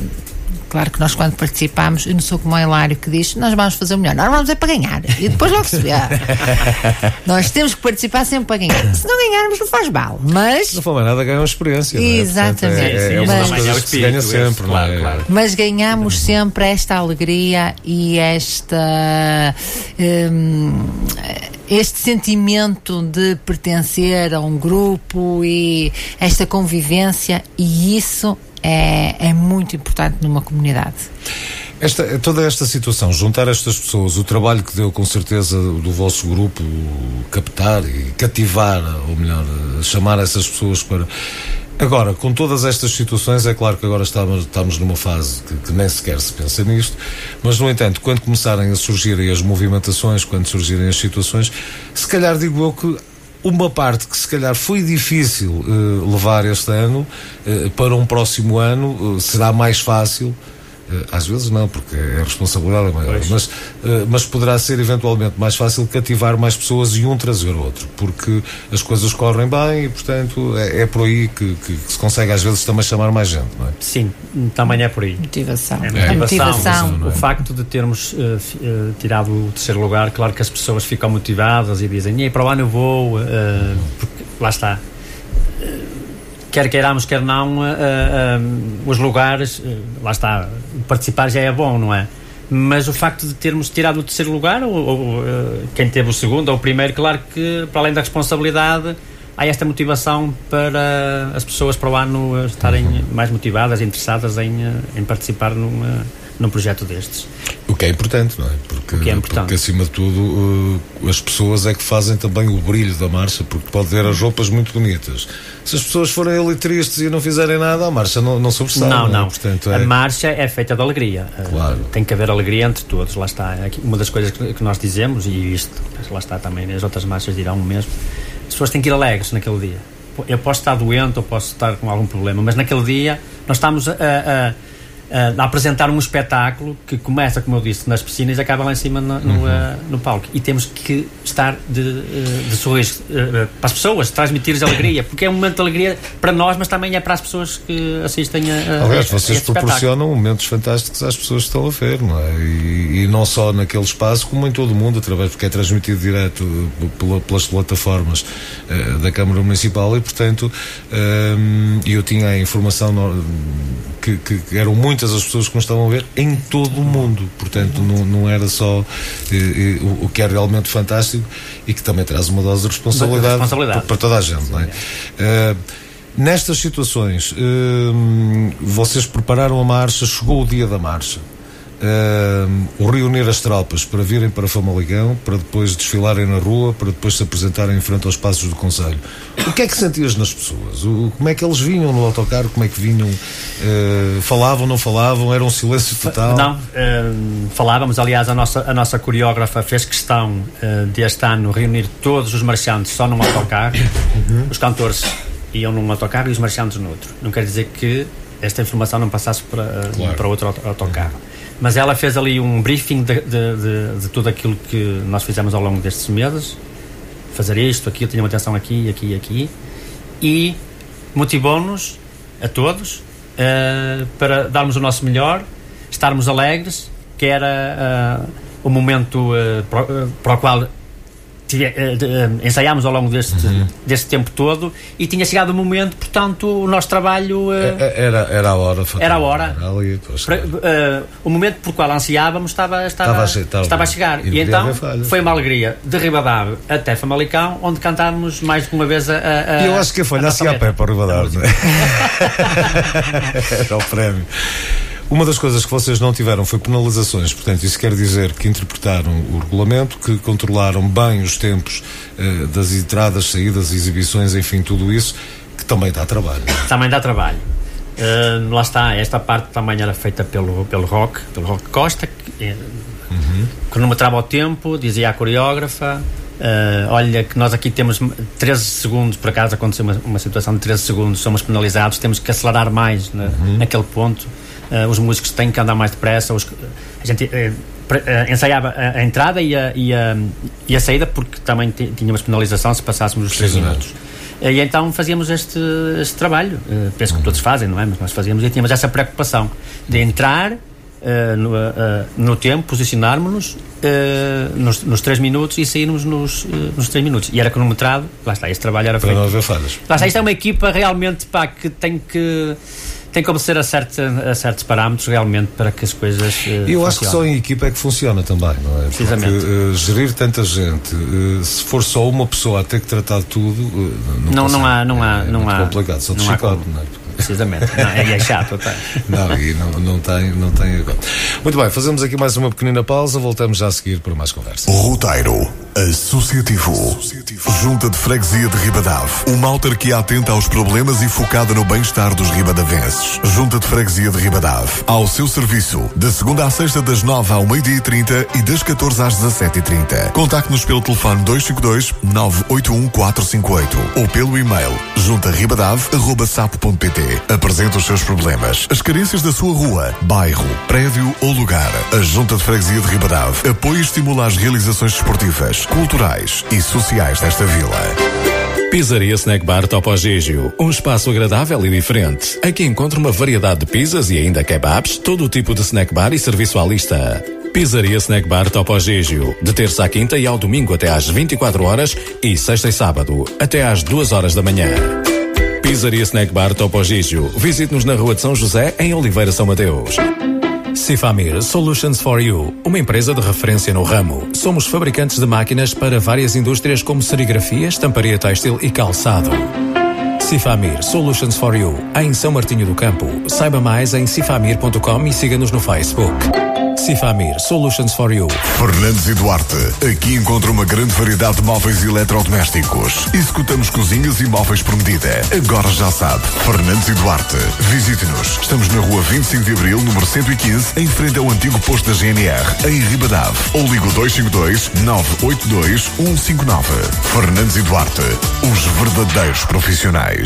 Claro que nós, quando participamos, eu não sou como o Hilário que diz nós vamos fazer o melhor, nós vamos é para ganhar e depois logo se vê. nós temos que participar sempre para ganhar. Se não ganharmos, não faz mal, mas Não foi mais nada, ganham experiência. não é? Exatamente. Portanto, É, é, uma das o coisas que se ganha sempre, claro, não é? claro. mas ganhamos sempre esta alegria e esta hum, este sentimento de pertencer a um grupo e esta convivência e isso é, é muito importante numa comunidade. Esta, toda esta situação, juntar estas pessoas, o trabalho que deu com certeza do vosso grupo captar e cativar, ou melhor, chamar essas pessoas para. Agora, com todas estas situações, é claro que agora estamos, estamos numa fase que, que nem sequer se pensa nisto, mas no entanto, quando começarem a surgirem as movimentações, quando surgirem as situações, se calhar digo eu que uma parte que se calhar foi difícil eh, levar este ano eh, para um próximo ano eh, será mais fácil. Eh, às vezes não, porque a responsabilidade é maior, mas, eh, mas poderá ser eventualmente mais fácil cativar mais pessoas e um trazer outro, porque as coisas correm bem e, portanto, é, é por aí que, que- que se consegue às vezes também chamar mais gente, não é? Sim, também é por aí. Motivação. É a motivação. motivação. não é? O facto de termos fi- eh, tirado o terceiro lugar, claro que as pessoas ficam motivadas e dizem, e para o ano eu vou, eh, porque lá está. Quer queiramos, quer não, eh, eh, os lugares, eh, lá está, participar já é bom, não é? Mas o facto de termos tirado o terceiro lugar, ou, ou, quem teve o segundo ou o primeiro, claro que, para além da responsabilidade, há esta motivação para as pessoas para o ano estarem mais motivadas, interessadas em, em participar num, eh, num projeto destes. O que é importante, não é? Porque, O que é importante. porque acima de tudo, eh, as pessoas é que fazem também o brilho da marcha, porque pode ver as roupas muito bonitas. Se as pessoas forem ali tristes e não fizerem nada, a marcha não, não sobressai. não, é? não. Portanto, A é, marcha é feita de alegria. Eh, Claro. Tem que haver alegria entre todos. Lá está. É Uma das coisas que, que nós dizemos, e isto, lá está também, as outras marchas dirão o mesmo, as pessoas têm que ir alegres naquele dia. Eu posso estar doente ou posso estar com algum problema, mas naquele dia nós estamos a, a- a apresentar um espetáculo que começa, como eu disse, nas piscinas e acaba lá em cima no, no, Uhum. eh, no palco. E temos que estar de, eh, de sorriso eh, para as pessoas, transmitir-lhes alegria, porque é um momento de alegria para nós, mas também é para as pessoas que assistem a, Aliás, vocês proporcionam momentos fantásticos às pessoas que estão a ver, não é? E, e não só naquele espaço, como em todo o mundo, através, porque é transmitido direto eh, pela- pelas plataformas eh, da Câmara Municipal e, portanto, ehm, eu tinha a informação que, que- eram muitas as pessoas que nos estavam a ver em todo o mundo, portanto, não, não era só eh, eh, o, o que é realmente fantástico e que também traz uma dose de responsabilidade, responsabilidade. para, para toda a gente, não é? Eh, Nestas situações, hum, vocês prepararam a marcha, chegou o dia da marcha. Uh, reunir as tropas para virem para Famaligão, para depois desfilarem na rua, para depois se apresentarem em frente aos passos do Conselho. O que é que sentias nas pessoas? O, como é que eles vinham no autocarro? Como é que vinham? Uh, falavam, não falavam? Era um silêncio total? Não, uh, falávamos. Aliás, a nossa, a nossa coreógrafa fez questão de este ano reunir todos os marchantes só num autocarro. Uhum. Os cantores iam num autocarro e os marchantes no outro. Não quer dizer que esta informação não passasse para, claro. para outro autocarro. Uhum mas ela fez ali um briefing de, de, de, de, tudo aquilo que nós fizemos ao longo destes meses. Fazer isto, aquilo, tinha uma atenção aqui, aqui e aqui. E motivou-nos a todos uh, para darmos o nosso melhor estarmos alegres que era uh, o momento uh, para, para o qual tive, uh, ensaiámos ao longo deste, uhum. deste tempo todo e tinha chegado o momento, portanto, o nosso trabalho. Uh, era, era a hora. Era a hora. Ali, uh, o momento por qual ansiávamos estava, estava, estava, a, estava, estava a chegar. E, e então foi uma alegria de Ribadave até Famalicão, onde cantámos mais de uma vez a. a, a Eu acho que a folha a, a pé para Ribadave. É? era o prémio. Uma das coisas que vocês não tiveram foi penalizações, portanto, isso quer dizer que interpretaram o regulamento, que controlaram bem os tempos uh, das entradas, saídas, exibições, enfim, tudo isso, que também dá trabalho. Também dá trabalho. Uh, lá está, esta parte também era feita pelo, pelo Rock, pelo Rock Costa, que, uh, uhum. cronometrava o tempo, dizia à coreógrafa, Uh, olha que nós aqui temos 13 segundos, por acaso aconteceu uma, uma, situação de 13 segundos, somos penalizados, temos que acelerar mais na, uhum. naquele ponto uh, os músicos têm que andar mais depressa, os, a gente uh, ensaiava a, a entrada e a, e, a, e a, saída porque também tínhamos penalização se passássemos os 3 minutos. E então fazíamos este, este trabalho, penso que todos fazem, não é? Mas nós fazíamos e tínhamos essa preocupação de entrar Uh, no, uh, no, tempo, posicionarmos-nos uh, nos, nos 3 minutos e sairmos nos, nos 3 minutos. E era cronometrado, lá está, esse trabalho era feito. Para não haver falhas. Lá está, isto é uma equipa realmente pá, que tem que tem que obedecer a, certo, a certos parâmetros realmente para que as coisas. Uh, Eu acho que só em equipa é que funciona também, não é? Precisamente. Porque uh, gerir tanta gente, uh, se for só uma pessoa a ter que tratar tudo, não, não, não há. Não há, é, não é há complicado, só de não é? Precisamente. Não, é, é chato até. Não, e não, não tem, não tem agora. Muito bem, fazemos aqui mais uma pequenina pausa, voltamos já a seguir para mais conversa. Roteiro Associativo. Associativo. Junta de Freguesia de Ribadave. Uma autarquia atenta aos problemas e focada no bem-estar dos ribadavenses. Junta de Freguesia de Ribadave. Ao seu serviço, de segunda à sexta, das nove ao meio-dia e trinta e das 14 às 17 e trinta. Contacte-nos pelo telefone 252 981 458 ou pelo e-mail Apresente os seus problemas, as carências da sua rua, bairro, prédio ou lugar. A Junta de Freguesia de Ribadave apoia e estimula as realizações desportivas, culturais e sociais desta vila. Pizzaria Snack Bar Topo Gigio, um espaço agradável e diferente. Aqui encontra uma variedade de pizzas e ainda kebabs, todo o tipo de snack bar e serviço à lista. Pizzaria Snack Bar Topo Gigio, de terça à quinta e ao domingo até às 24 horas e sexta e sábado até às 2 horas da manhã. Pizzaria Snack Bar Topo Gigio. Visite-nos na Rua de São José, em Oliveira São Mateus. Cifamir Solutions for You, uma empresa de referência no ramo. Somos fabricantes de máquinas para várias indústrias como serigrafia, estamparia têxtil e calçado. Cifamir Solutions for You, em São Martinho do Campo. Saiba mais em cifamir.com e siga-nos no Facebook. Cifamir Solutions for You. Fernandes e Duarte. Aqui encontra uma grande variedade de móveis eletrodomésticos. Executamos cozinhas e móveis por medida. Agora já sabe. Fernandes e Duarte. Visite-nos. Estamos na rua 25 de Abril, número 115, em frente ao antigo posto da GNR, em Ribadave. Ou ligo 252 982 159. Fernandes e Duarte. Os verdadeiros profissionais.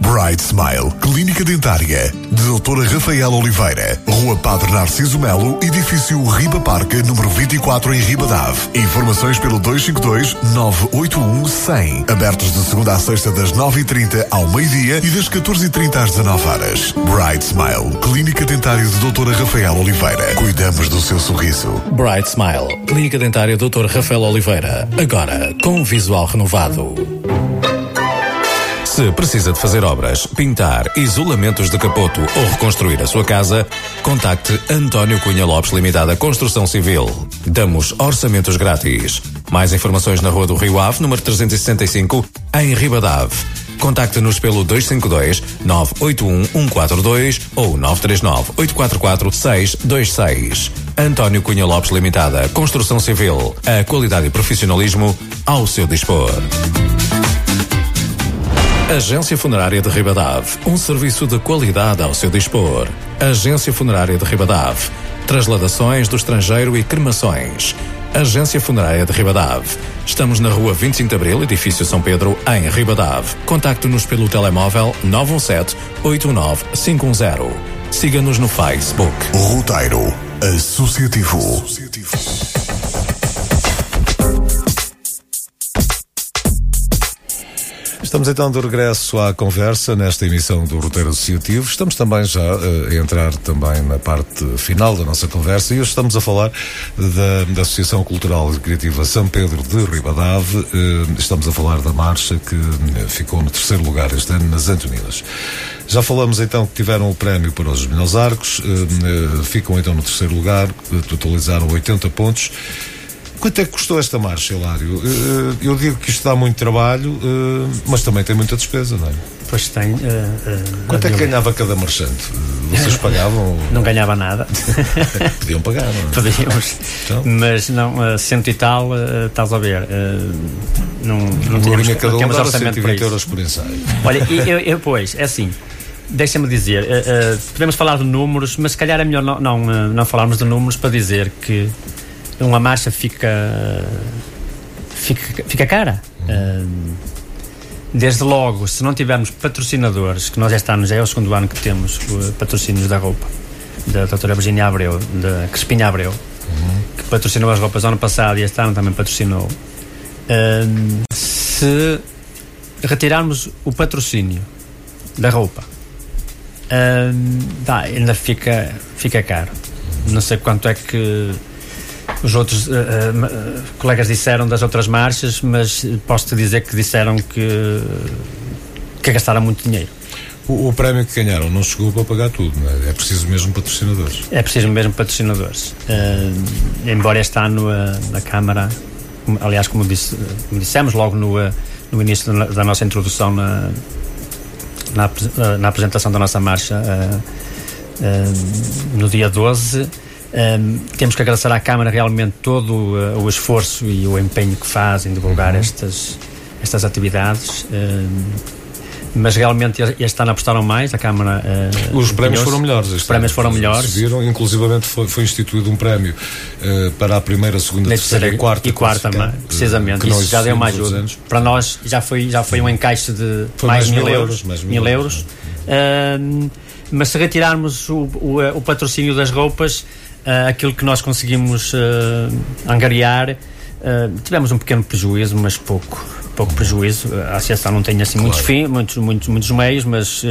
Bright Smile, Clínica Dentária, de Doutora Rafaela Oliveira, Rua Padre Narciso Melo, Edifício Riba Parque, número 24 em Ribadave. Informações pelo 252 981 100. Abertos de segunda a sexta das 9h30 ao meio-dia e das 14h30 às 19 horas. Bright Smile, Clínica Dentária de Doutora Rafaela Oliveira. Cuidamos do seu sorriso. Bright Smile, Clínica Dentária Doutor Rafael Oliveira. Agora com visual renovado. Se precisa de fazer obras, pintar, isolamentos de capoto ou reconstruir a sua casa, contacte António Cunha Lopes Limitada Construção Civil. Damos orçamentos grátis. Mais informações na Rua do Rio Ave, número 365, em Ribadave. Contacte-nos pelo 252 981 142 ou 939 844 626. António Cunha Lopes Limitada, Construção Civil. A qualidade e profissionalismo ao seu dispor. Agência Funerária de Ribadave. Um serviço de qualidade ao seu dispor. Agência Funerária de Ribadave. Trasladações do estrangeiro e cremações. Agência Funerária de Ribadave. Estamos na rua 25 de Abril, edifício São Pedro, em Ribadave. Contacte-nos pelo telemóvel 917 819 510. Siga-nos no Facebook. Roteiro Associativo. Estamos então de regresso à conversa nesta emissão do Roteiro Associativo. Estamos também já uh, a entrar também na parte final da nossa conversa e hoje estamos a falar da, da Associação Cultural e Criativa São Pedro de Ribadave. Uh, estamos a falar da marcha que uh, ficou no terceiro lugar este ano nas Antoninas. Já falamos então que tiveram o prémio para os melhores arcos, ficam então no terceiro lugar, totalizaram 80 pontos. Quanto é que custou esta marcha, Hilário? Eh, eu digo que isto dá muito trabalho, eh, mas também tem muita despesa, não é? Pois tem. Uh, uh, Quanto é que ganhava cada marchante? Vocês pagavam? Não ganhava nada. Podiam pagar, não é? Podíamos. Então? Mas não, uh, cento e tal, uh, estás a ver. Não, não tínhamos, cada um tínhamos orçamento para isso. euros por ensaio. Olha, eu, eu, pois, é assim. Deixa-me dizer, podemos falar de números, mas se calhar é melhor não, não, não falarmos de números para dizer que uma marcha fica fica, fica cara. Uhum. desde logo, se não tivermos patrocinadores, que nós este ano já é o segundo ano que temos uh, patrocínios da roupa, da doutora Virginia Abreu, da Crespinha Abreu, uhum. que patrocinou as roupas ano passado e este ano também patrocinou. se retirarmos o patrocínio da roupa, tá, ainda fica, fica caro. Não sei quanto é que os outros uh, uh, colegas disseram das outras marchas, mas posso-te dizer que disseram que, que gastaram muito dinheiro. O, o, prémio que ganharam não chegou para pagar tudo, é? é? preciso mesmo patrocinadores. É preciso mesmo patrocinadores. Uh, embora este ano a, Câmara, aliás, como, disse, como dissemos logo no, no início da, da, nossa introdução na, na, na, apresentação da nossa marcha no dia 12, um, temos que agradecer à Câmara realmente todo uh, o esforço e o empenho que faz em divulgar uhum. estas, estas atividades. Um, mas realmente este ano apostaram mais, a Câmara. Uh, Os prémios foram melhores. Os prémios foram melhores. Viram, inclusivamente foi, foi instituído um prémio uh, para a primeira, segunda, terceira, terceira e quarta. E quarta, precisamente. Isso já deu uma ajuda. Para nós já foi, já foi um encaixe de mais, mais mil, euros. euros mais mil, mil euros. euros. Uh, mas se retirarmos o, o, o patrocínio das roupas, uh, aquilo que nós conseguimos uh, angariar. Uh, tivemos um pequeno prejuízo, mas pouco, pouco prejuízo. A associação não tem assim claro. muitos, fim, muitos, muitos, muitos meios, mas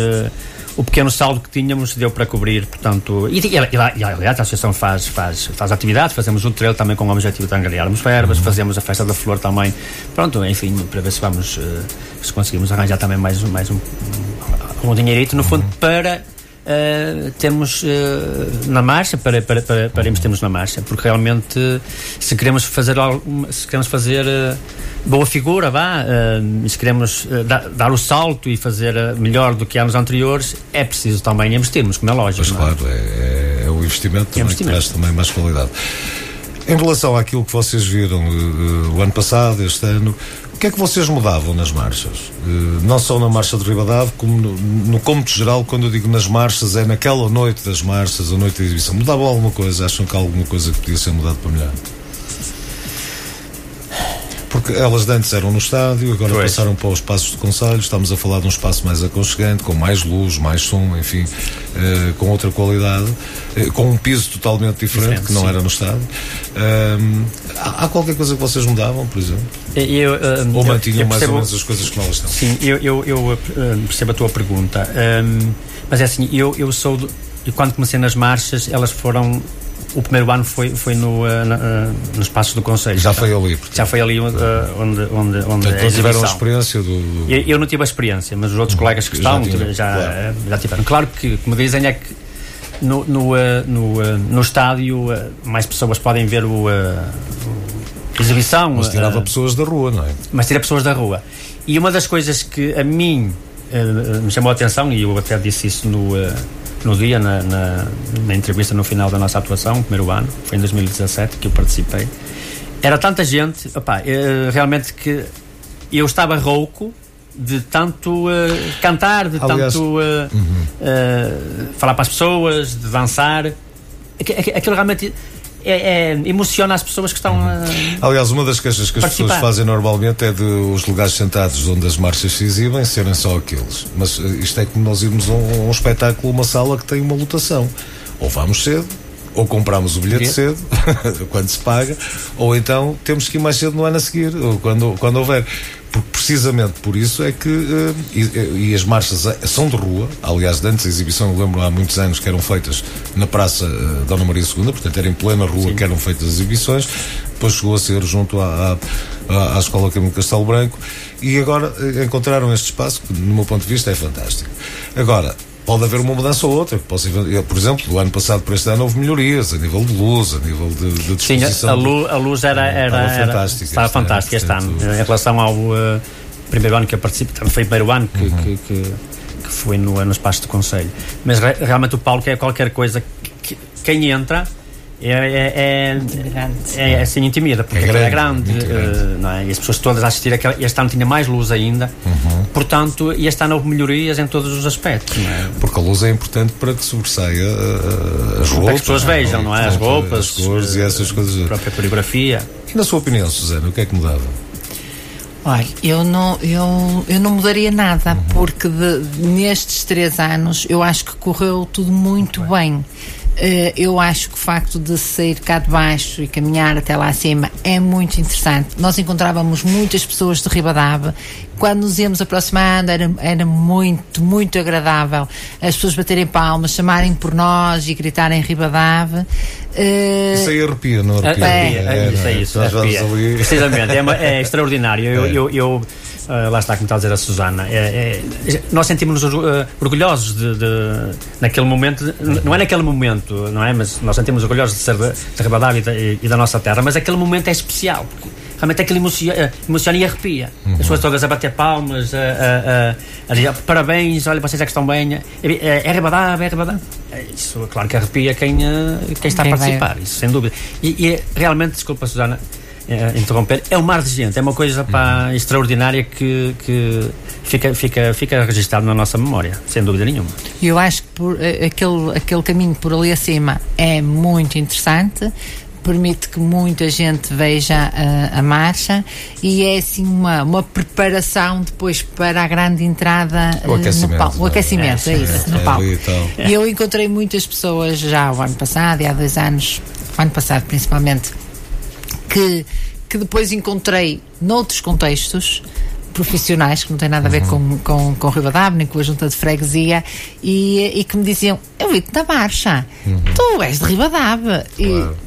o pequeno saldo que tínhamos deu para cobrir, portanto. E, e, e, aliás, a associação faz, faz, faz atividades, fazemos o trail também com o objetivo de angariarmos verbas, uhum. fazemos a festa da flor também. Pronto, enfim, para ver se vamos, se conseguimos arranjar também mais, mais um, um, um dinheirito, no fundo, uhum. para uh, temos uh, na marcha, para, para, para, para termos na marcha, porque realmente se queremos fazer se queremos fazer uh, boa figura, vá, se queremos dar, dar, o salto e fazer melhor do que anos anteriores, é preciso também investirmos, como é lógico. Pois claro, é, é, é o investimento também é investimento. que traz também mais qualidade. Em relação àquilo que vocês viram o ano passado, este ano, o que é que vocês mudavam nas marchas? Uh, não só na marcha de Ribadave, como no, no cômodo geral, quando eu digo nas marchas, é naquela noite das marchas, a noite da exibição. Mudavam alguma coisa? Acham que há alguma coisa que podia ser mudada para melhor? Porque elas antes eram no estádio, agora pois. passaram para os espaços de conselho. Estamos a falar de um espaço mais aconchegante, com mais luz, mais som, enfim, uh, com outra qualidade, uh, com um piso totalmente diferente, diferente que não sim. era no estádio. Há qualquer coisa que vocês mudavam, por exemplo? Eu, Ou mantinham percebo, mais ou menos as coisas que não estão? Sim, eu, eu, eu percebo a tua pergunta. Um, mas é assim, eu, eu sou. Do, quando comecei nas marchas, elas foram o primeiro ano foi, foi no, uh, na, uh, nos Passos do Conselho. Já foi ali? Já foi ali uh, onde, onde, onde então, tiveram a experiência do... Eu, eu, não tive a experiência, mas os outros uhum. colegas que estão já, já, claro. já, tiveram. Claro que, como dizem, é que no, no, no, no estádio mais pessoas podem ver o, exibição. Mas tirava pessoas da rua, não é? Mas tira pessoas da rua. E uma das coisas que a mim me chamou a atenção, e eu até disse isso no, no dia, na, na, na, entrevista no final da nossa atuação, primeiro ano, foi em 2017 que eu participei, era tanta gente, opa, realmente que eu estava rouco de tanto cantar, de Aliás, tanto uhum. falar para as pessoas, de dançar. Aquilo realmente é, é, emociona as pessoas que estão uhum. a. Aliás, uma das queixas que as pessoas fazem normalmente é de os lugares sentados onde as marchas se exibem serem só aqueles. Mas isto é como nós irmos a um, um espetáculo, uma sala que tem uma lotação. Ou vamos cedo, ou compramos o bilhete cedo, quando se paga, ou então temos que ir mais cedo no ano a seguir, ou quando, quando houver. Porque precisamente por isso é que. Uh, e, e, as marchas eh, são de rua. Aliás, antes da exibição, eu lembro há muitos anos que eram feitas na Praça uh, Dona Maria II, portanto era em plena rua Sim. que eram feitas as exibições. Depois chegou a ser junto à, à, à Escola Caminho Castelo Branco. E agora encontraram este espaço que, no meu ponto de vista, é fantástico. Agora, pode haver uma mudança ou outra. Posso, por exemplo, do ano passado para este ano houve melhorias a nível de luz, a nível de, de disposição. Sim, a, luz, a luz era, era, era fantástica. Estava fantástica este ano. Em relação ao uh, primeiro ano que eu participei, foi o primeiro ano que, uhum. que, que, que, foi no, no espaço do Conselho. Mas re, realmente o Paulo quer qualquer coisa que, quem entra é, é, é, é, assim intimida, porque é grande, é grande, uh, não é? e as pessoas todas a assistir, aquela, este ano tinha mais luz ainda, uhum. portanto, e este ano houve melhorias em todos os aspectos. É? Porque a luz é importante para que sobressaia uh, as roupas. Para que as pessoas vejam, não é? As roupas, as cores e essas coisas. A própria coreografia. E na sua opinião, Susana, o que é que mudava? Olha, eu não, eu, eu não mudaria nada, uhum. porque de, nestes três anos eu acho que correu tudo muito, muito bem. bem. Uh, eu acho que o facto de sair cá de baixo e caminhar até lá acima é muito interessante. Nós encontrávamos muitas pessoas de Ribadave. Quando nos íamos aproximando era, era muito, muito agradável as pessoas baterem palmas, chamarem por nós e gritarem Ribadave. Uh, isso aí arrepia, não arrepia? É, é, é, isso é isso, arrepia. Precisamente, é, é extraordinário. Eu, é. eu, eu Uh, lá está, como está a dizer a Susana, é, é, nós sentimos-nos uh, orgulhosos de, de, naquele momento, não é naquele momento, não é? Mas nós sentimos orgulhosos de ser de, de Ribadavia e, da, e da nossa terra, mas aquele momento é especial, porque realmente aquilo emociona, eh, emociona e arrepia. Uhum. As pessoas todas a bater palmas, a, a, a, a dizer parabéns, olha, vocês é que estão bem. É, é, é Ribadavia, é Ribadavia. Isso, claro que arrepia quem, quem está quem a participar, isso sem dúvida. E, e realmente, desculpa, Susana é, interromper, é um mar de gente, é uma coisa pá, uhum. extraordinária que, que fica, fica, fica registado na nossa memória, sem dúvida nenhuma. Eu acho que por, eh, aquele, aquele caminho por ali acima é muito interessante permite que muita gente veja a, a, marcha e é assim uma, uma preparação depois para a grande entrada o aquecimento, no palco. O aquecimento, é, é isso, é, no palco. E eu encontrei muitas pessoas já o ano passado e há dois anos, o ano passado principalmente, que, que depois encontrei noutros contextos profissionais que não têm nada a ver uhum. com, com, com nem com a junta de freguesia e, e que me diziam, eu vi-te na marcha uhum. tu és de Ribadavia claro.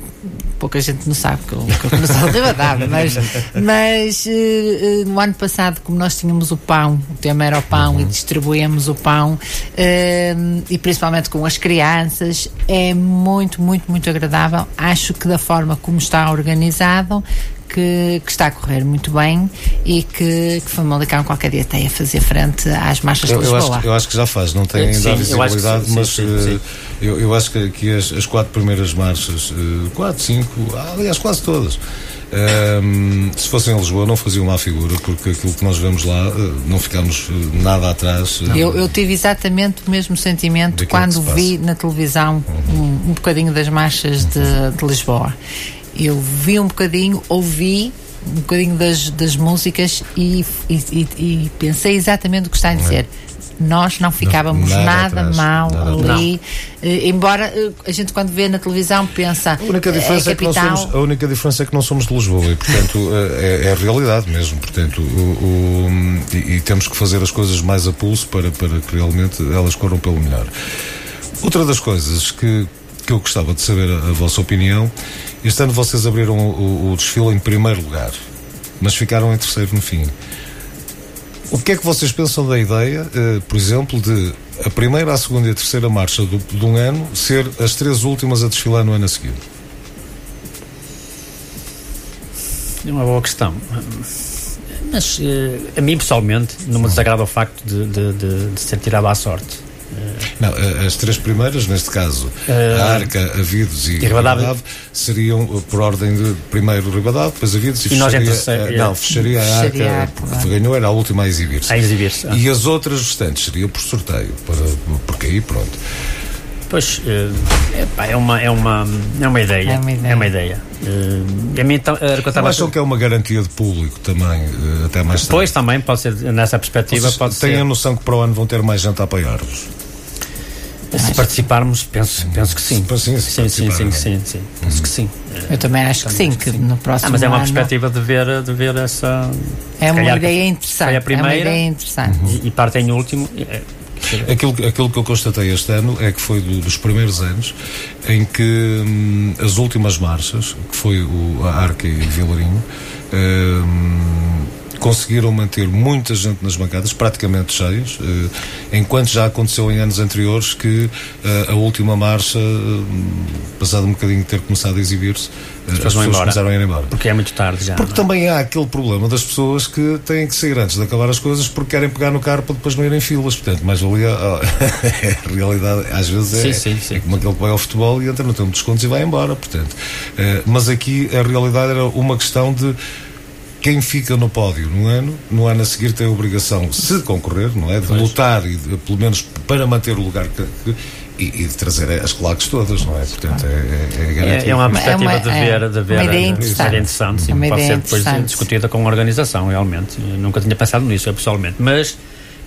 Pouca gente não sabe que eu, que eu de Ribadavia mas, mas uh, no ano passado como nós tínhamos o pão o tema era o pão uhum. e distribuíamos o pão uh, e principalmente com as crianças é muito, muito, muito agradável acho que da forma como está organizado que, que, está a correr muito bem e que, que Famalicão qualquer dia tem a fazer frente às marchas eu, de Lisboa. Eu acho, eu acho que já faz, não tem ainda a visibilidade, sim, mas sim, sim, uh, eu, eu, acho que, que as, as, quatro primeiras marchas, uh, quatro, cinco, aliás, quase todas. Um, se fossem em Lisboa não faziam má figura porque aquilo que nós vemos lá não ficamos nada atrás eu, eu, tive exatamente o mesmo sentimento quando vi na televisão uhum. um, um bocadinho das marchas de, de Lisboa eu vi um bocadinho, ouvi um bocadinho das, das músicas e, e, e, pensei exatamente o que está a dizer. Nós não ficávamos não, nada, nada mal nada ali, eh, embora eh, a gente quando vê na televisão pensa a única diferença é, que capital... somos, a única diferença é que não somos de Lisboa e portanto eh, é, é, a realidade mesmo. Portanto o, o e, e, temos que fazer as coisas mais a pulso para, para que realmente elas corram pelo melhor. Outra das coisas que, que eu gostava de saber a, a vossa opinião este ano vocês abriram o, o, desfile em primeiro lugar, mas ficaram em terceiro no fim. O que é que vocês pensam da ideia, uh, por exemplo, de a primeira, a segunda e a terceira marcha do, de um ano ser as três últimas a desfilar no ano a seguir? É uma boa questão. Mas uh, a mim pessoalmente não me desagrada o facto de, de, de, de ser tirado à sorte. Não, as três primeiras, neste caso, uh, a Arca, Avidos e, e Ribadave, seriam por ordem de primeiro Ribadave, depois Avidos e, e fecharia, nós entre, não, fecharia a Arca, fecharia porque ganhou, era a última a exibir-se. A exibir-se. Ah. E as outras restantes seria por sorteio, para, porque aí pronto. Pois, é, uma, é, uma, é uma ideia. É uma ideia. É uma ideia. Uh, a mim, então, era que eu acham que é uma garantia de público também, até mais tarde? Pois, também, pode ser, nessa perspectiva, Vocês pode têm ser. a noção que para o ano vão ter mais gente a apoiar-vos? Se participarmos, penso, penso que sim. Sim, sim, sim, sim, sim, sim, Penso que sim. Eu também acho que sim, que no próximo ah, Mas é uma ano... perspectiva de ver, de ver essa... É uma ideia interessante. Foi a primeira. É uma ideia interessante. E, e parte em último... É, Aquilo, aquilo que eu constatei este ano é que foi do, dos primeiros anos em que hum, as últimas marchas, que foi o, a Arca e o Vilarinho, hum, conseguiram manter muita gente nas bancadas, praticamente cheias, eh, enquanto já aconteceu em anos anteriores que eh, a última marcha, eh, passado um bocadinho de ter começado a exibir-se, as pessoas começaram a ir embora. Porque é muito tarde já. Porque não? também há aquele problema das pessoas que têm que sair antes de acabar as coisas porque querem pegar no carro para depois não irem filas. Portanto, mais valia. a realidade, às vezes, é, sim, sim, sim. é como aquele que vai ao futebol e entra no tempo de descontos e vai embora. Portanto, mas aqui a realidade era uma questão de quem fica no pódio no ano, no ano a seguir tem a obrigação, se concorrer, não é? De pois. lutar e de, pelo menos para manter o lugar que, que, e, e, de trazer as claques todas, não é? Portanto, é, é, é, é uma perspectiva é uma, de ver, de ver uma ideia interessante, interessante sim, pode ser depois discutida com a organização, realmente. Eu nunca tinha pensado nisso, eu, pessoalmente, mas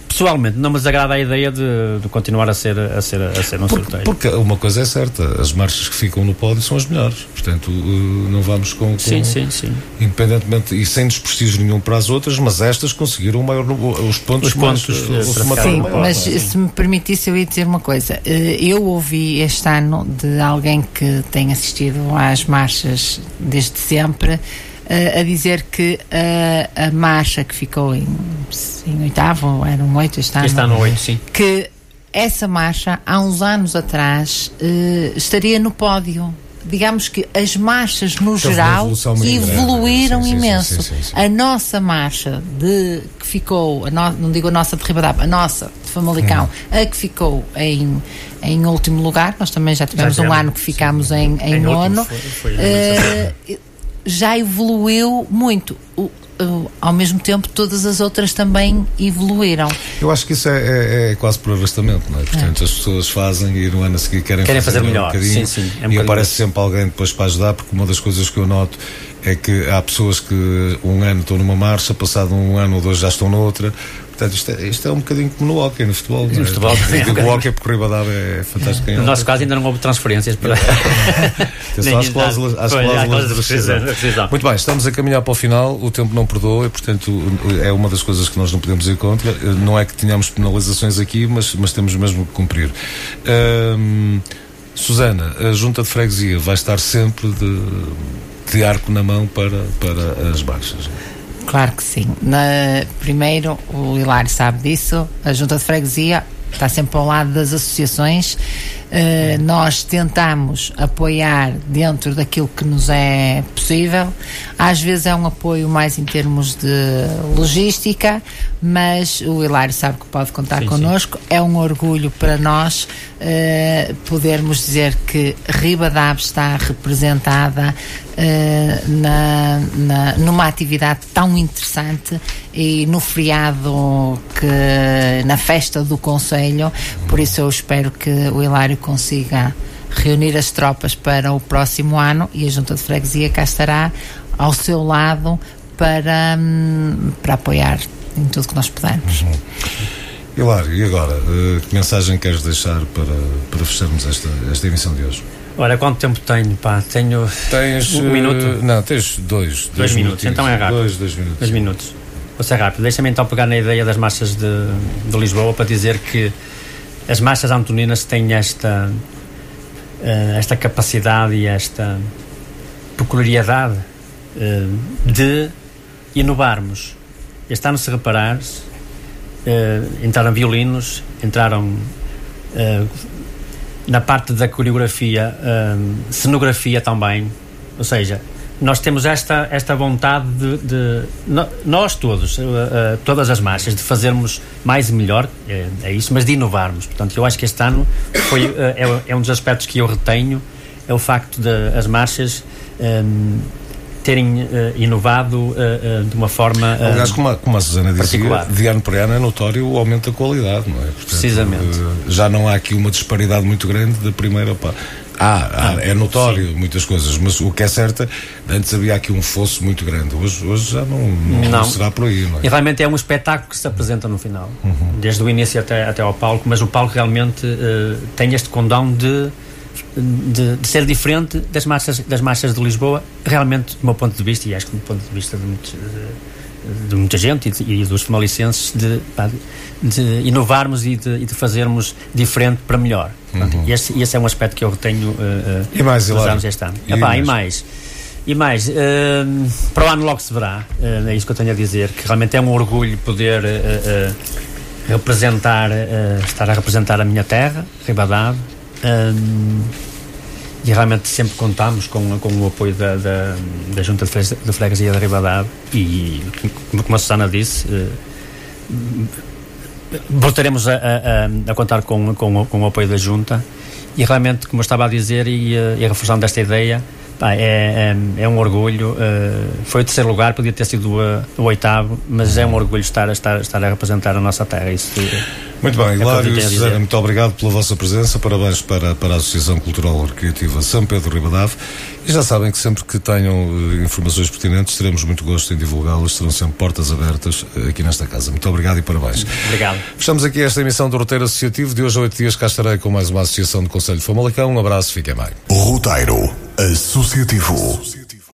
pessoalmente não me desagrada a ideia de, de, continuar a ser, a ser, a ser um porque, sorteio. Porque uma coisa é certa, as marchas que ficam no pódio são as melhores. Portanto, uh, não vamos com, com. sim, sim, sim. Independentemente e sem desprestígio nenhum para as outras, mas estas conseguiram o maior, os pontos. Os pontos. Mais, uh, sim, maior, mas é? se me permitisse, eu ia dizer uma coisa. Eu ouvi este ano de alguém que tem assistido às marchas desde sempre uh, a dizer que uh, a marcha que ficou em, em oitavo, eram oito este ano. Este ano oito, sim. Que essa marcha, há uns anos atrás, uh, estaria no pódio digamos que as marchas no geral evoluíram sim, imenso. Sim, sim, a nossa marcha de que ficou, no, não digo a nossa de Ribadava, a nossa de Famalicão, hum. a que ficou em, em último lugar, nós também já tivemos já um ano que ficámos em, em, em nono. Foi, foi uh, já evoluiu muito. O, o, ao mesmo tempo, todas as outras também evoluíram. Eu acho que isso é, é, é quase por arrastamento, não é? Portanto, é. as pessoas fazem e no ano a seguir querem, querem fazer, fazer melhor. Um sim, sim, é um e aparece sempre alguém depois para ajudar, porque uma das coisas que eu noto é que há pessoas que um ano estão numa marcha, passado um ano ou dois já estão noutra. Portanto, isto é, isto é um bocadinho como no hockey, no futebol. No é? futebol, é, o hockey por Ribadava é fantástico. No nosso caso ainda não houve transferências para. só às cláusulas, às cláusulas de rescisão. Muito bem, estamos a caminhar para o final, o tempo não perdoa e, portanto, é uma das coisas que nós não podemos ir contra. Não é que tenhamos penalizações aqui, mas, mas temos mesmo que cumprir. Hum, Susana, a junta de freguesia vai estar sempre de de arco na mão para, para as baixas. Claro que sim. Na, primeiro, o Hilário sabe disso, a Junta de Freguesia está sempre ao lado das associações. Uh, nós tentamos apoiar dentro daquilo que nos é possível. Às vezes é um apoio mais em termos de logística, mas o Hilário sabe que pode contar sim, connosco. Sim. É um orgulho para nós uh, podermos dizer que Ribadab está representada uh, na, na, numa atividade tão interessante e no feriado que na festa do Conselho. Por isso eu espero que o Hilário consiga reunir as tropas para o próximo ano e a Junta de Freguesia cá estará ao seu lado para, hum, para apoiar em tudo que nós pudermos. Uhum. Hilário, e agora? Uh, que mensagem queres deixar para, para fecharmos esta, esta emissão de hoje? Olha, quanto tempo tenho? Pá, tenho. Tens. Um uh, minuto? Não, tens dois. Dois, dois minutos, então é rápido. Dois, dois minutos. Dois minutos. Vou ser rápido. Deixa-me então pegar na ideia das marchas de, de Lisboa para dizer que as marchas antoninas têm esta, uh, esta capacidade e esta peculiaridade uh, de inovarmos este ano, se reparares, entraram violinos, entraram na parte da coreografia, uh, cenografia também, ou seja, nós temos esta, esta vontade de, de nós todos, uh, uh, todas as marchas, de fazermos mais e melhor, é, é, isso, mas de inovarmos. Portanto, eu acho que este ano foi, uh, é, é, um dos aspectos que eu retenho, é o facto de as marchas um, terem inovado de uma forma. Aliás, como a, como a Susana dizia, de ano para ano é notório o aumento da qualidade, não é? Portanto, Precisamente. já não há aqui uma disparidade muito grande da primeira. Ah, ah, é notório sim. muitas coisas, mas o que é certo, antes havia aqui um fosso muito grande. Hoje, hoje já não, não, não. será por aí. Não é? E realmente é um espetáculo que se apresenta no final, uhum. desde o início até, até ao palco, mas o palco realmente uh, tem este condão de, de, de, ser diferente das marchas, das marchas de Lisboa, realmente, do meu ponto de vista, e acho que do ponto de vista de muitos. De, de muita gente e, de, e dos formalicenses de, inovarmos e de, e de, fazermos diferente para melhor. Portanto, uhum. esse, esse, é um aspecto que eu retenho uh, e mais, anos este ano. E, Epá, mais. e mais. E mais, uh, para o ano logo se verá, uh, é isso que eu tenho a dizer, que realmente é um orgulho poder representar, estar a representar a minha terra, Ribadave, e realmente sempre contamos com, com o apoio da, da, da Junta de Freguesia da Ribadave e, como a Susana disse, eh, voltaremos a, a, a, contar com, com, com o apoio da Junta. E realmente, como eu estava a dizer e, eh, e reforçando esta ideia, pá, é, é, é, um orgulho. Uh, foi o terceiro lugar, podia ter sido uh, o oitavo, mas é um orgulho estar, estar, estar a representar a nossa terra. Isso, muito bem, Hilário e muito obrigado pela vossa presença. Parabéns para, para a Associação Cultural Recreativa São Pedro Ribadave. E já sabem que sempre que tenham uh, informações pertinentes, teremos muito gosto em divulgá-las. Serão sempre portas abertas uh, aqui nesta casa. Muito obrigado e parabéns. Obrigado. Fechamos aqui esta emissão do Roteiro Associativo. De hoje a oito dias cá estarei com mais uma associação do Conselho de Famalicão. Um abraço, fiquem bem. Roteiro Associativo.